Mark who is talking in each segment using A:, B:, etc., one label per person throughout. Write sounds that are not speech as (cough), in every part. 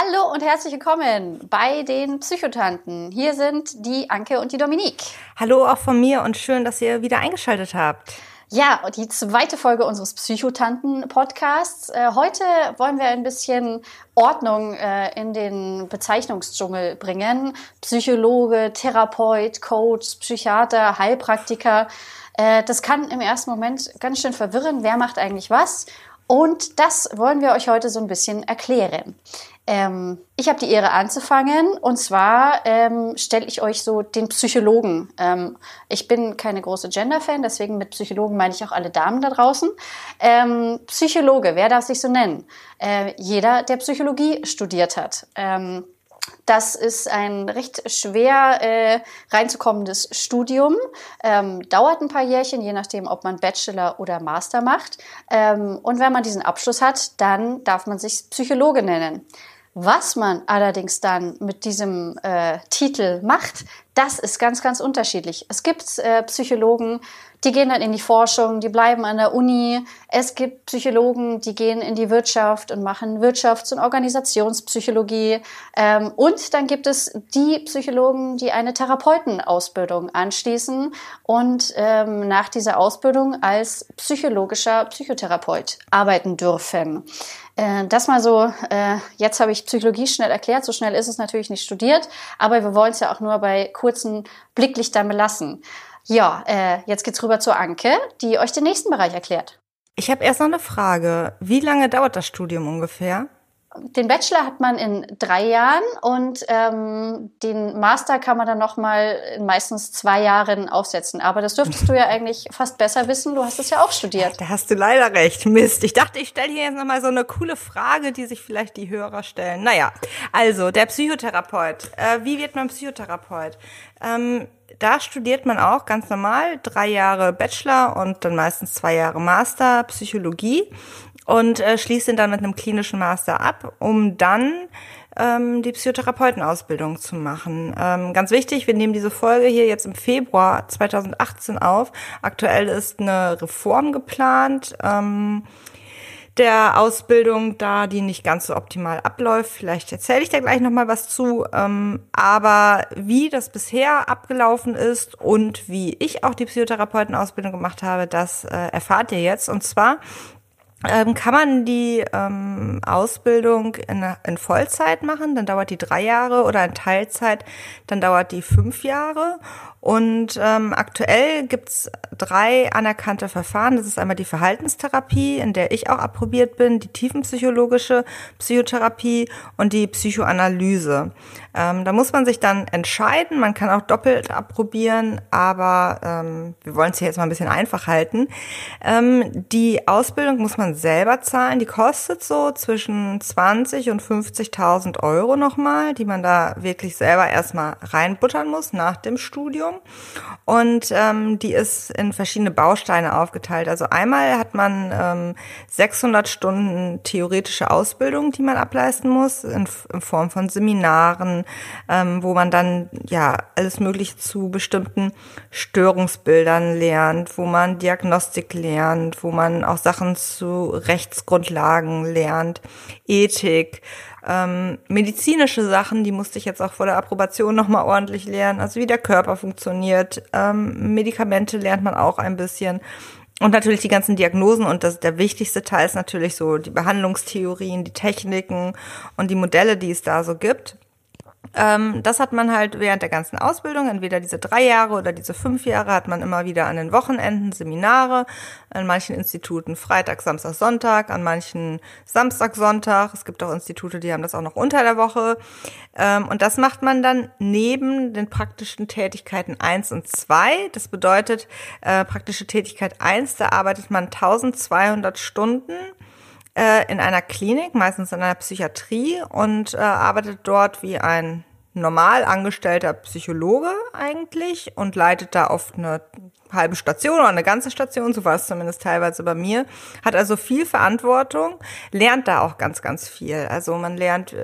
A: Hallo und herzlich willkommen bei den Psychotanten. Hier sind die Anke und die Dominique.
B: Hallo auch von mir und schön, dass ihr wieder eingeschaltet habt.
A: Ja, die zweite Folge unseres Psychotanten-Podcasts. Äh, heute wollen wir ein bisschen Ordnung äh, in den Bezeichnungsdschungel bringen. Psychologe, Therapeut, Coach, Psychiater, Heilpraktiker. Äh, das kann im ersten Moment ganz schön verwirren. Wer macht eigentlich was? Und das wollen wir euch heute so ein bisschen erklären. Ähm, ich habe die Ehre anzufangen und zwar ähm, stelle ich euch so den Psychologen. Ähm, ich bin keine große Gender-Fan, deswegen mit Psychologen meine ich auch alle Damen da draußen. Ähm, Psychologe, wer darf sich so nennen? Äh, jeder, der Psychologie studiert hat. Ähm, das ist ein recht schwer äh, reinzukommendes Studium. Ähm, dauert ein paar Jährchen, je nachdem, ob man Bachelor oder Master macht. Ähm, und wenn man diesen Abschluss hat, dann darf man sich Psychologe nennen. Was man allerdings dann mit diesem äh, Titel macht, das ist ganz, ganz unterschiedlich. Es gibt äh, Psychologen, die gehen dann in die Forschung, die bleiben an der Uni. Es gibt Psychologen, die gehen in die Wirtschaft und machen Wirtschafts- und Organisationspsychologie. Ähm, und dann gibt es die Psychologen, die eine Therapeutenausbildung anschließen und ähm, nach dieser Ausbildung als psychologischer Psychotherapeut arbeiten dürfen. Äh, das mal so, äh, jetzt habe ich Psychologie schnell erklärt, so schnell ist es natürlich nicht studiert, aber wir wollen es ja auch nur bei kurzen Blicklichtern belassen. Ja, äh, jetzt geht's rüber zur Anke, die euch den nächsten Bereich erklärt.
B: Ich habe erst noch eine Frage. Wie lange dauert das Studium ungefähr?
A: Den Bachelor hat man in drei Jahren und ähm, den Master kann man dann noch mal in meistens zwei Jahren aufsetzen. Aber das dürftest du ja (laughs) eigentlich fast besser wissen. Du hast es ja auch studiert.
B: Da hast du leider recht. Mist. Ich dachte, ich stelle hier jetzt noch mal so eine coole Frage, die sich vielleicht die Hörer stellen. Naja, also der Psychotherapeut. Äh, wie wird man Psychotherapeut? Ähm, da studiert man auch ganz normal drei Jahre Bachelor und dann meistens zwei Jahre Master Psychologie und äh, schließt ihn dann mit einem klinischen Master ab, um dann ähm, die Psychotherapeutenausbildung zu machen. Ähm, ganz wichtig, wir nehmen diese Folge hier jetzt im Februar 2018 auf. Aktuell ist eine Reform geplant. Ähm, der Ausbildung, da die nicht ganz so optimal abläuft. Vielleicht erzähle ich da gleich noch mal was zu. Ähm, aber wie das bisher abgelaufen ist und wie ich auch die Psychotherapeutenausbildung gemacht habe, das äh, erfahrt ihr jetzt. Und zwar ähm, kann man die ähm, Ausbildung in, in Vollzeit machen, dann dauert die drei Jahre oder in Teilzeit, dann dauert die fünf Jahre. Und ähm, aktuell gibt's drei anerkannte Verfahren. Das ist einmal die Verhaltenstherapie, in der ich auch approbiert bin, die tiefenpsychologische Psychotherapie und die Psychoanalyse. Ähm, da muss man sich dann entscheiden. Man kann auch doppelt approbieren, aber ähm, wir wollen es hier jetzt mal ein bisschen einfach halten. Ähm, die Ausbildung muss man selber zahlen. Die kostet so zwischen 20 und 50.000 Euro nochmal, die man da wirklich selber erstmal reinbuttern muss nach dem Studium. Und ähm, die ist in verschiedene Bausteine aufgeteilt. Also einmal hat man ähm, 600 Stunden theoretische Ausbildung, die man ableisten muss in, in Form von Seminaren, ähm, wo man dann ja alles Mögliche zu bestimmten Störungsbildern lernt, wo man Diagnostik lernt, wo man auch Sachen zu Rechtsgrundlagen lernt, Ethik, ähm, medizinische Sachen, die musste ich jetzt auch vor der Approbation nochmal ordentlich lernen. Also wie der Körper funktioniert. Ähm, Medikamente lernt man auch ein bisschen. Und natürlich die ganzen Diagnosen und das, der wichtigste Teil ist natürlich so die Behandlungstheorien, die Techniken und die Modelle, die es da so gibt. Ähm, das hat man halt während der ganzen Ausbildung, entweder diese drei Jahre oder diese fünf Jahre, hat man immer wieder an den Wochenenden Seminare, an manchen Instituten Freitag, Samstag, Sonntag, an manchen Samstag, Sonntag. Es gibt auch Institute, die haben das auch noch unter der Woche. Ähm, und das macht man dann neben den praktischen Tätigkeiten eins und zwei. Das bedeutet, äh, praktische Tätigkeit eins, da arbeitet man 1200 Stunden äh, in einer Klinik, meistens in einer Psychiatrie und äh, arbeitet dort wie ein normal angestellter Psychologe eigentlich und leitet da oft eine halbe Station oder eine ganze Station, so war es zumindest teilweise bei mir, hat also viel Verantwortung, lernt da auch ganz, ganz viel. Also man lernt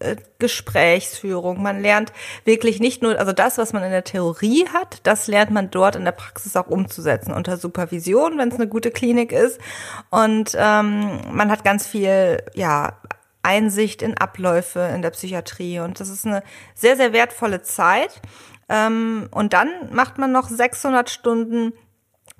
B: äh, Gesprächsführung. Man lernt wirklich nicht nur, also das, was man in der Theorie hat, das lernt man dort in der Praxis auch umzusetzen, unter Supervision, wenn es eine gute Klinik ist. Und ähm, man hat ganz viel, ja, Einsicht in Abläufe in der Psychiatrie. Und das ist eine sehr, sehr wertvolle Zeit. Ähm, und dann macht man noch 600 Stunden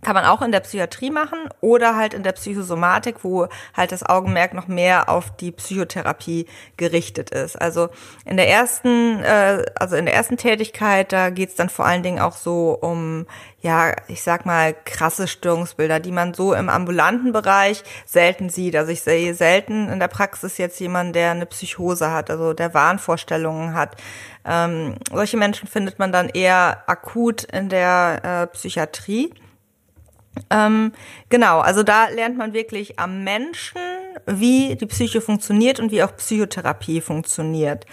B: kann man auch in der Psychiatrie machen oder halt in der Psychosomatik, wo halt das Augenmerk noch mehr auf die Psychotherapie gerichtet ist. Also in der ersten, äh, also in der ersten Tätigkeit, da geht's dann vor allen Dingen auch so um, ja, ich sag mal, krasse Störungsbilder, die man so im ambulanten Bereich selten sieht. Also ich sehe selten in der Praxis jetzt jemanden, der eine Psychose hat, also der Wahnvorstellungen hat. Ähm, solche Menschen findet man dann eher akut in der äh, Psychiatrie. Ähm, genau, also da lernt man wirklich am Menschen, wie die Psyche funktioniert und wie auch Psychotherapie funktioniert.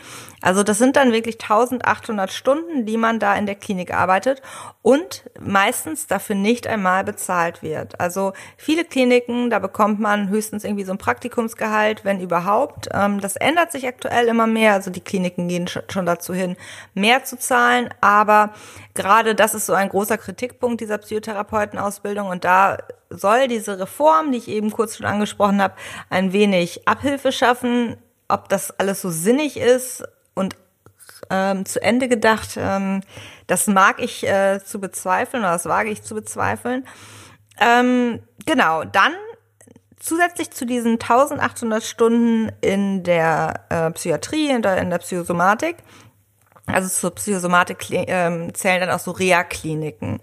B: Also das sind dann wirklich 1800 Stunden, die man da in der Klinik arbeitet und meistens dafür nicht einmal bezahlt wird. Also viele Kliniken, da bekommt man höchstens irgendwie so ein Praktikumsgehalt, wenn überhaupt. Ähm, das ändert sich aktuell immer mehr. Also die Kliniken gehen schon dazu hin, mehr zu zahlen. Aber gerade das ist so ein großer Kritikpunkt dieser Psychotherapeutenausbildung und da soll diese Reform, die ich eben kurz schon angesprochen habe, ein wenig Abhilfe schaffen. Ob das alles so sinnig ist, und ähm, zu Ende gedacht. Ähm, das mag ich äh, zu bezweifeln oder das wage ich zu bezweifeln. Ähm, genau, dann zusätzlich zu diesen 1800 Stunden in der äh, Psychiatrie, in der, in der Psychosomatik, also zur Psychosomatik äh, zählen dann auch so Reha-Kliniken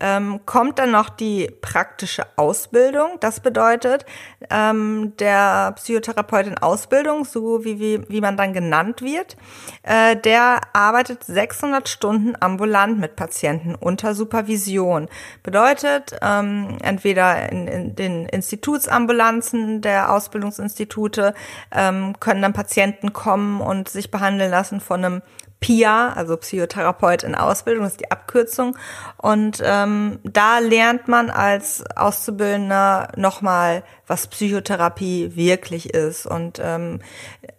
B: ähm, kommt dann noch die praktische Ausbildung. Das bedeutet, ähm, der Psychotherapeut in Ausbildung, so wie, wie, wie man dann genannt wird, äh, der arbeitet 600 Stunden ambulant mit Patienten unter Supervision. Bedeutet, ähm, entweder in, in den Institutsambulanzen der Ausbildungsinstitute ähm, können dann Patienten kommen und sich behandeln lassen von einem PIA, also Psychotherapeut in Ausbildung, ist die Abkürzung. Und ähm, da lernt man als Auszubildender nochmal, was Psychotherapie wirklich ist und ähm,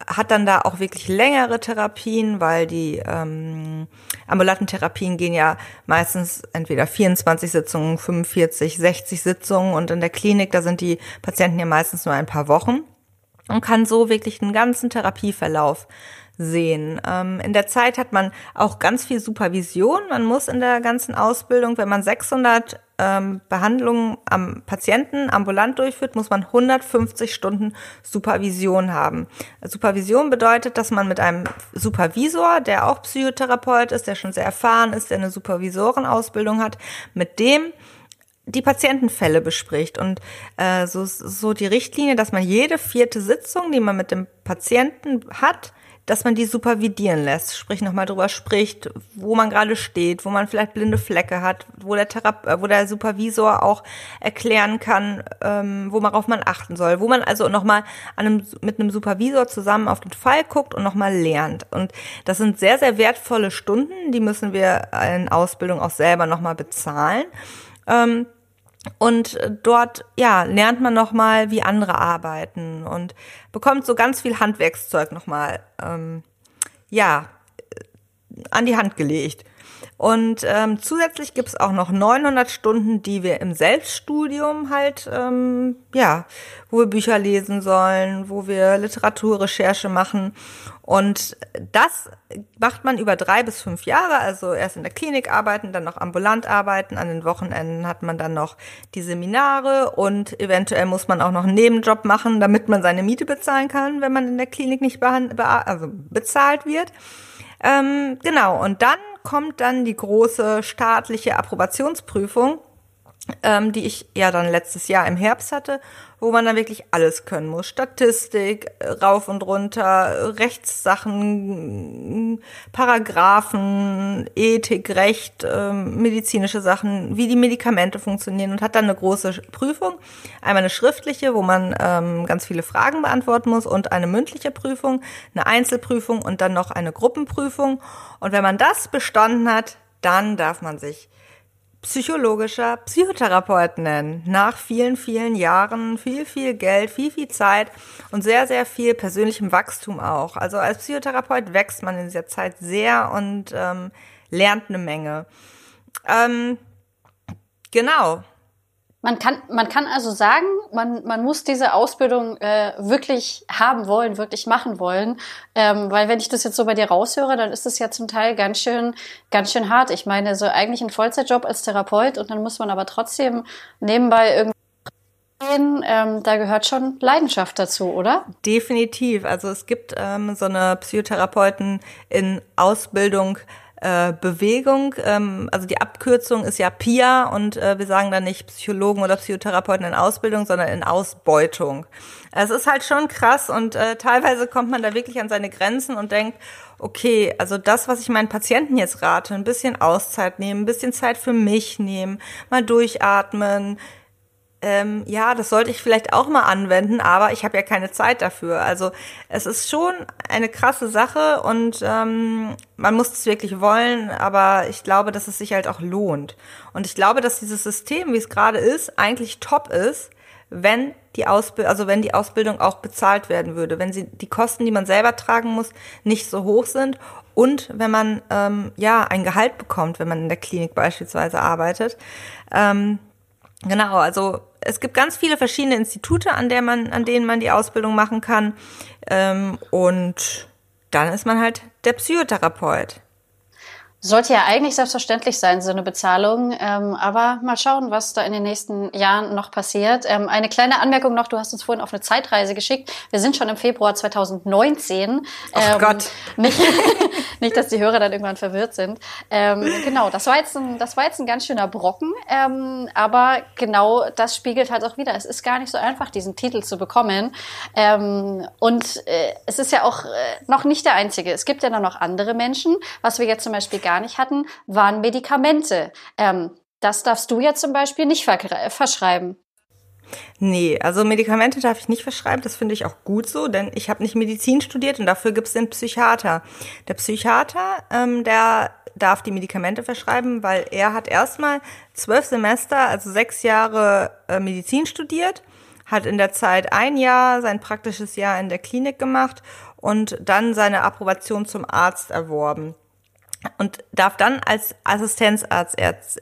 B: hat dann da auch wirklich längere Therapien, weil die ähm, ambulanten Therapien gehen ja meistens entweder 24 Sitzungen, 45, 60 Sitzungen und in der Klinik, da sind die Patienten ja meistens nur ein paar Wochen und kann so wirklich einen ganzen Therapieverlauf sehen. Ähm, in der Zeit hat man auch ganz viel Supervision. Man muss in der ganzen Ausbildung, wenn man 600 ähm, Behandlungen am Patienten ambulant durchführt, muss man 150 Stunden Supervision haben. Supervision bedeutet, dass man mit einem Supervisor, der auch Psychotherapeut ist, der schon sehr erfahren ist, der eine Supervisorenausbildung hat, mit dem die Patientenfälle bespricht und äh, so, so die Richtlinie, dass man jede vierte Sitzung, die man mit dem Patienten hat, dass man die supervidieren lässt, sprich nochmal drüber spricht, wo man gerade steht, wo man vielleicht blinde Flecke hat, wo der Therape äh, wo der Supervisor auch erklären kann, ähm, worauf man achten soll, wo man also nochmal einem, mit einem Supervisor zusammen auf den Fall guckt und nochmal lernt. Und das sind sehr, sehr wertvolle Stunden, die müssen wir in Ausbildung auch selber nochmal bezahlen. Ähm, und dort, ja, lernt man nochmal, wie andere arbeiten und bekommt so ganz viel Handwerkszeug nochmal, ähm, ja, an die Hand gelegt. Und ähm, zusätzlich gibt's auch noch 900 Stunden, die wir im Selbststudium halt, ähm, ja, wo wir Bücher lesen sollen, wo wir Literaturrecherche machen. Und das macht man über drei bis fünf Jahre, also erst in der Klinik arbeiten, dann noch ambulant arbeiten. An den Wochenenden hat man dann noch die Seminare und eventuell muss man auch noch einen Nebenjob machen, damit man seine Miete bezahlen kann, wenn man in der Klinik nicht also bezahlt wird. Ähm, genau, und dann kommt dann die große staatliche Approbationsprüfung. Ähm, die ich ja dann letztes Jahr im Herbst hatte, wo man dann wirklich alles können muss. Statistik, äh, rauf und runter, Rechtssachen, Paragraphen, Ethik, Recht, äh, medizinische Sachen, wie die Medikamente funktionieren und hat dann eine große Prüfung. Einmal eine schriftliche, wo man ähm, ganz viele Fragen beantworten muss und eine mündliche Prüfung, eine Einzelprüfung und dann noch eine Gruppenprüfung. Und wenn man das bestanden hat, dann darf man sich psychologischer Psychotherapeut nennen. Nach vielen, vielen Jahren, viel, viel Geld, viel, viel Zeit und sehr, sehr viel persönlichem Wachstum auch. Also als Psychotherapeut wächst man in dieser Zeit sehr und ähm, lernt eine Menge. Ähm, genau.
A: Man kann, man kann also sagen, man, man muss diese Ausbildung äh, wirklich haben wollen, wirklich machen wollen. Ähm, weil wenn ich das jetzt so bei dir raushöre, dann ist das ja zum Teil ganz schön, ganz schön hart. Ich meine, so eigentlich ein Vollzeitjob als Therapeut und dann muss man aber trotzdem nebenbei irgendwie ähm, da gehört schon Leidenschaft dazu, oder?
B: Definitiv. Also es gibt ähm, so eine Psychotherapeuten in Ausbildung, äh, Bewegung. Ähm, also die Abkürzung ist ja PIA und äh, wir sagen da nicht Psychologen oder Psychotherapeuten in Ausbildung, sondern in Ausbeutung. Es ist halt schon krass und äh, teilweise kommt man da wirklich an seine Grenzen und denkt, okay, also das, was ich meinen Patienten jetzt rate, ein bisschen Auszeit nehmen, ein bisschen Zeit für mich nehmen, mal durchatmen, ähm, ja, das sollte ich vielleicht auch mal anwenden, aber ich habe ja keine Zeit dafür. Also es ist schon eine krasse Sache und ähm, man muss es wirklich wollen, aber ich glaube, dass es sich halt auch lohnt. Und ich glaube, dass dieses System, wie es gerade ist, eigentlich top ist, wenn die Ausbildung, also wenn die Ausbildung auch bezahlt werden würde, wenn sie die Kosten, die man selber tragen muss, nicht so hoch sind und wenn man ähm, ja ein Gehalt bekommt, wenn man in der Klinik beispielsweise arbeitet. Ähm, Genau, also es gibt ganz viele verschiedene Institute, an, der man, an denen man die Ausbildung machen kann. Ähm, und dann ist man halt der Psychotherapeut.
A: Sollte ja eigentlich selbstverständlich sein, so eine Bezahlung. Ähm, aber mal schauen, was da in den nächsten Jahren noch passiert. Ähm, eine kleine Anmerkung noch, du hast uns vorhin auf eine Zeitreise geschickt. Wir sind schon im Februar 2019.
B: Oh ähm, Gott. (laughs)
A: Nicht, (laughs) nicht, dass die Hörer dann irgendwann verwirrt sind. Ähm, genau, das war, jetzt ein, das war jetzt ein ganz schöner Brocken. Ähm, aber genau das spiegelt halt auch wieder. Es ist gar nicht so einfach, diesen Titel zu bekommen. Ähm, und äh, es ist ja auch äh, noch nicht der einzige. Es gibt ja noch andere Menschen, was wir jetzt zum Beispiel gar nicht hatten, waren Medikamente. Ähm, das darfst du ja zum Beispiel nicht verschreiben.
B: Nee, also Medikamente darf ich nicht verschreiben, das finde ich auch gut so, denn ich habe nicht Medizin studiert und dafür gibt es den Psychiater. Der Psychiater, ähm, der darf die Medikamente verschreiben, weil er hat erstmal zwölf Semester, also sechs Jahre äh, Medizin studiert, hat in der Zeit ein Jahr sein praktisches Jahr in der Klinik gemacht und dann seine Approbation zum Arzt erworben und darf dann als Assistenzarzt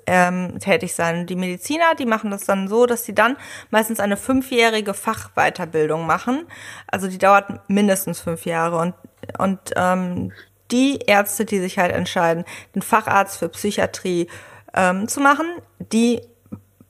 B: ähm, tätig sein. Die Mediziner, die machen das dann so, dass sie dann meistens eine fünfjährige Fachweiterbildung machen. Also die dauert mindestens fünf Jahre und und ähm, die Ärzte, die sich halt entscheiden, den Facharzt für Psychiatrie ähm, zu machen, die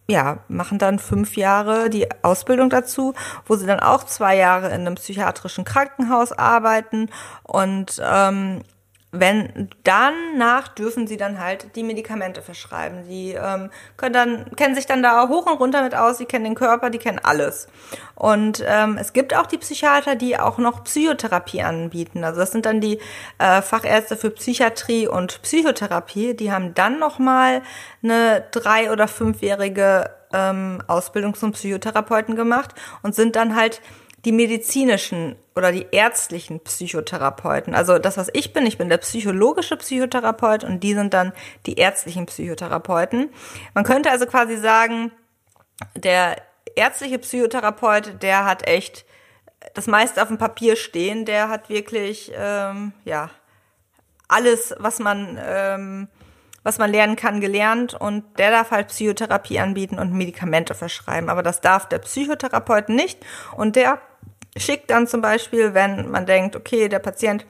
B: ja, machen dann fünf Jahre die Ausbildung dazu, wo sie dann auch zwei Jahre in einem psychiatrischen Krankenhaus arbeiten und ähm, wenn danach dürfen sie dann halt die Medikamente verschreiben. Sie ähm, können dann kennen sich dann da hoch und runter mit aus. Sie kennen den Körper, die kennen alles. Und ähm, es gibt auch die Psychiater, die auch noch Psychotherapie anbieten. Also das sind dann die äh, Fachärzte für Psychiatrie und Psychotherapie. Die haben dann noch mal eine drei oder fünfjährige ähm, Ausbildung zum Psychotherapeuten gemacht und sind dann halt die medizinischen oder die ärztlichen Psychotherapeuten. Also das, was ich bin, ich bin der psychologische Psychotherapeut und die sind dann die ärztlichen Psychotherapeuten. Man könnte also quasi sagen, der ärztliche Psychotherapeut, der hat echt das meiste auf dem Papier stehen, der hat wirklich, ähm, ja, alles, was man ähm, was man lernen kann, gelernt und der darf halt Psychotherapie anbieten und Medikamente verschreiben. Aber das darf der Psychotherapeut nicht und der schickt dann zum Beispiel, wenn man denkt, okay, der Patient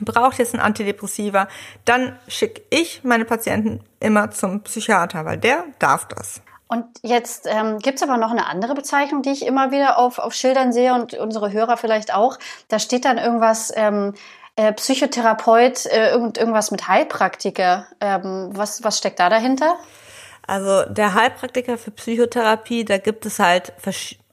B: braucht jetzt ein Antidepressiva, dann schicke ich meine Patienten immer zum Psychiater, weil der darf das.
A: Und jetzt ähm, gibt es aber noch eine andere Bezeichnung, die ich immer wieder auf, auf Schildern sehe und unsere Hörer vielleicht auch. Da steht dann irgendwas, ähm, äh, Psychotherapeut, äh, irgend, irgendwas mit Heilpraktiker. Ähm, was, was steckt da dahinter?
B: Also der Heilpraktiker für Psychotherapie, da gibt es halt,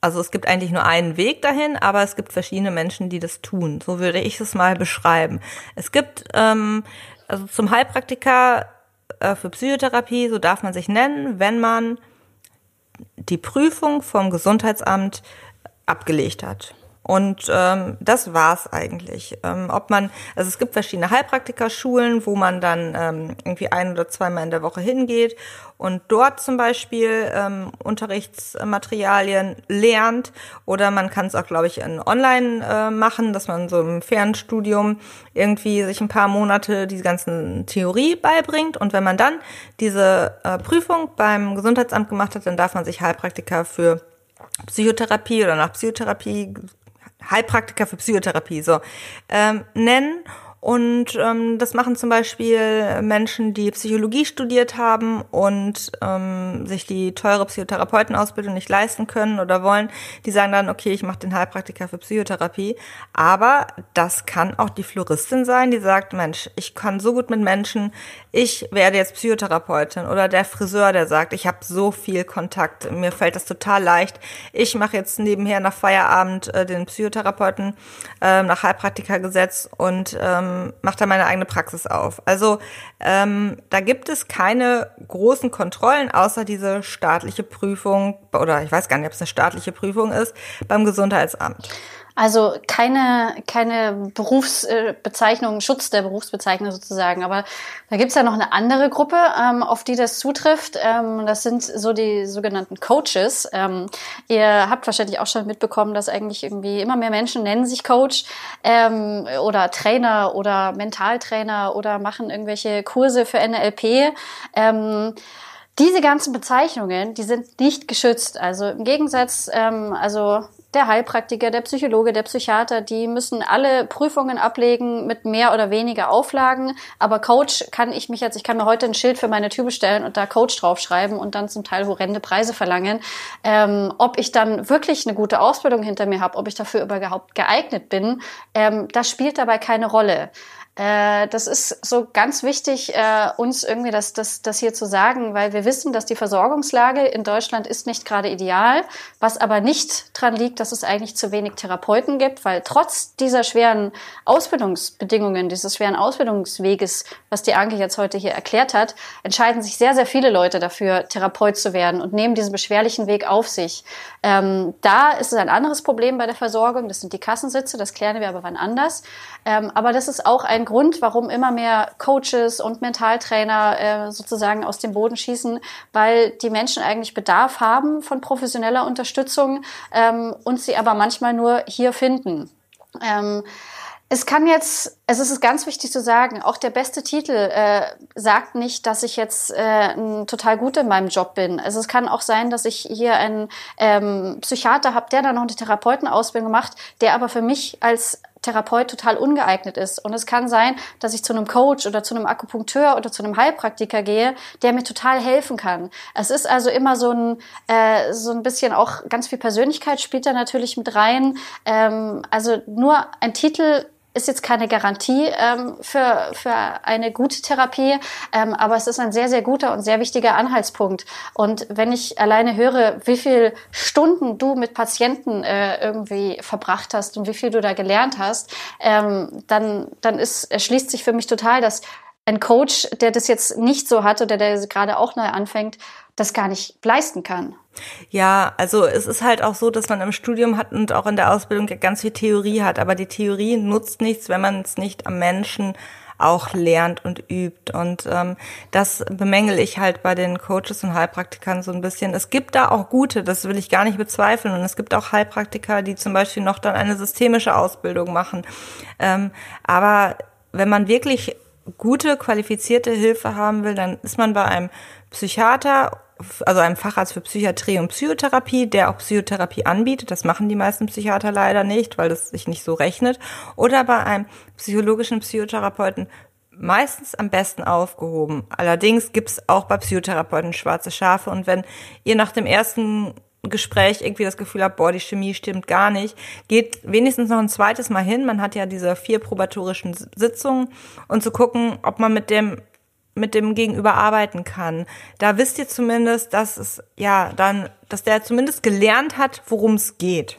B: also es gibt eigentlich nur einen Weg dahin, aber es gibt verschiedene Menschen, die das tun. So würde ich es mal beschreiben. Es gibt ähm, also zum Heilpraktiker äh, für Psychotherapie, so darf man sich nennen, wenn man die Prüfung vom Gesundheitsamt abgelegt hat. Und ähm, das war's eigentlich. Ähm, ob man, also es gibt verschiedene Heilpraktikerschulen, wo man dann ähm, irgendwie ein oder zweimal in der Woche hingeht und dort zum Beispiel ähm, Unterrichtsmaterialien lernt. Oder man kann es auch, glaube ich, in online äh, machen, dass man so im Fernstudium irgendwie sich ein paar Monate die ganzen Theorie beibringt. Und wenn man dann diese äh, Prüfung beim Gesundheitsamt gemacht hat, dann darf man sich Heilpraktiker für Psychotherapie oder nach Psychotherapie Heilpraktiker für Psychotherapie. So ähm, nennen und ähm, das machen zum Beispiel Menschen, die Psychologie studiert haben und ähm, sich die teure Psychotherapeutenausbildung nicht leisten können oder wollen. Die sagen dann, okay, ich mache den Heilpraktiker für Psychotherapie. Aber das kann auch die Floristin sein, die sagt, Mensch, ich kann so gut mit Menschen, ich werde jetzt Psychotherapeutin. Oder der Friseur, der sagt, ich habe so viel Kontakt, mir fällt das total leicht. Ich mache jetzt nebenher nach Feierabend äh, den Psychotherapeuten äh, nach Heilpraktikergesetz und ähm, ähm, mache da meine eigene Praxis auf. Also ähm, da gibt es keine großen Kontrollen, außer diese staatliche Prüfung, oder ich weiß gar nicht, ob es eine staatliche Prüfung ist, beim Gesundheitsamt.
A: Also keine, keine Berufsbezeichnung, Schutz der Berufsbezeichnung sozusagen. Aber da gibt's ja noch eine andere Gruppe, ähm, auf die das zutrifft. Ähm, das sind so die sogenannten Coaches. Ähm, ihr habt wahrscheinlich auch schon mitbekommen, dass eigentlich irgendwie immer mehr Menschen nennen sich Coach ähm, oder Trainer oder Mentaltrainer oder machen irgendwelche Kurse für NLP. Ähm, diese ganzen Bezeichnungen, die sind nicht geschützt. Also im Gegensatz, ähm, also der Heilpraktiker, der Psychologe, der Psychiater, die müssen alle Prüfungen ablegen mit mehr oder weniger Auflagen. Aber Coach kann ich mich jetzt, ich kann mir heute ein Schild für meine Tür bestellen und da Coach draufschreiben und dann zum Teil horrende Preise verlangen. Ähm, ob ich dann wirklich eine gute Ausbildung hinter mir habe, ob ich dafür überhaupt geeignet bin, ähm, das spielt dabei keine Rolle. Äh, das ist so ganz wichtig, äh, uns irgendwie das, das, das hier zu sagen, weil wir wissen, dass die Versorgungslage in Deutschland ist nicht gerade ideal, was aber nicht dran liegt, dass es eigentlich zu wenig Therapeuten gibt, weil trotz dieser schweren Ausbildungsbedingungen, dieses schweren Ausbildungsweges, was die Anke jetzt heute hier erklärt hat, entscheiden sich sehr, sehr viele Leute dafür, Therapeut zu werden und nehmen diesen beschwerlichen Weg auf sich. Ähm, da ist es ein anderes Problem bei der Versorgung, das sind die Kassensitze, das klären wir aber wann anders. Ähm, aber das ist auch ein Grund, warum immer mehr Coaches und Mentaltrainer äh, sozusagen aus dem Boden schießen, weil die Menschen eigentlich Bedarf haben von professioneller Unterstützung ähm, und sie aber manchmal nur hier finden. Ähm, es kann jetzt, es ist ganz wichtig zu sagen, auch der beste Titel äh, sagt nicht, dass ich jetzt äh, total gut in meinem Job bin. Also es kann auch sein, dass ich hier einen ähm, Psychiater habe, der dann noch eine Therapeutenausbildung macht, der aber für mich als Therapeut total ungeeignet ist. Und es kann sein, dass ich zu einem Coach oder zu einem Akupunkteur oder zu einem Heilpraktiker gehe, der mir total helfen kann. Es ist also immer so ein, äh, so ein bisschen auch ganz viel Persönlichkeit spielt da natürlich mit rein. Ähm, also nur ein Titel ist jetzt keine Garantie ähm, für, für eine gute Therapie, ähm, aber es ist ein sehr, sehr guter und sehr wichtiger Anhaltspunkt. Und wenn ich alleine höre, wie viel Stunden du mit Patienten äh, irgendwie verbracht hast und wie viel du da gelernt hast, ähm, dann, dann ist, erschließt sich für mich total, dass ein Coach, der das jetzt nicht so hat oder der gerade auch neu anfängt, das gar nicht leisten kann.
B: Ja, also es ist halt auch so, dass man im Studium hat und auch in der Ausbildung ganz viel Theorie hat, aber die Theorie nutzt nichts, wenn man es nicht am Menschen auch lernt und übt. Und ähm, das bemängel ich halt bei den Coaches und Heilpraktikern so ein bisschen. Es gibt da auch gute, das will ich gar nicht bezweifeln. Und es gibt auch Heilpraktiker, die zum Beispiel noch dann eine systemische Ausbildung machen. Ähm, aber wenn man wirklich gute, qualifizierte Hilfe haben will, dann ist man bei einem Psychiater, also einem Facharzt für Psychiatrie und Psychotherapie, der auch Psychotherapie anbietet. Das machen die meisten Psychiater leider nicht, weil das sich nicht so rechnet. Oder bei einem psychologischen Psychotherapeuten meistens am besten aufgehoben. Allerdings gibt's auch bei Psychotherapeuten schwarze Schafe. Und wenn ihr nach dem ersten Gespräch irgendwie das Gefühl habt, boah, die Chemie stimmt gar nicht, geht wenigstens noch ein zweites Mal hin. Man hat ja diese vier probatorischen Sitzungen und zu gucken, ob man mit dem mit dem Gegenüber arbeiten kann. Da wisst ihr zumindest, dass es ja dann, dass der zumindest gelernt hat, worum es geht.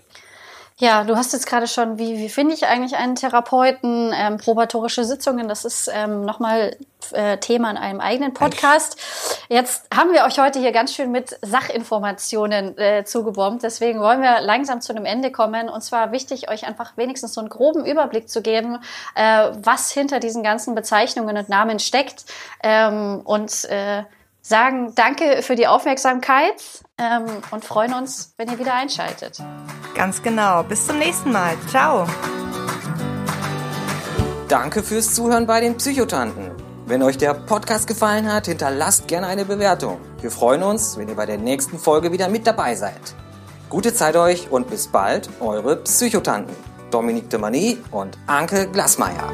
A: Ja, du hast jetzt gerade schon, wie, wie finde ich eigentlich einen Therapeuten? Ähm, probatorische Sitzungen, das ist ähm, nochmal äh, Thema in einem eigenen Podcast. Jetzt haben wir euch heute hier ganz schön mit Sachinformationen äh, zugebombt. Deswegen wollen wir langsam zu einem Ende kommen. Und zwar wichtig, euch einfach wenigstens so einen groben Überblick zu geben, äh, was hinter diesen ganzen Bezeichnungen und Namen steckt. Ähm, und äh, sagen Danke für die Aufmerksamkeit ähm, und freuen uns, wenn ihr wieder einschaltet.
B: Ganz genau. Bis zum nächsten Mal. Ciao.
C: Danke fürs Zuhören bei den Psychotanten. Wenn euch der Podcast gefallen hat, hinterlasst gerne eine Bewertung. Wir freuen uns, wenn ihr bei der nächsten Folge wieder mit dabei seid. Gute Zeit euch und bis bald, eure Psychotanten. Dominique de Mani und Anke Glasmeier.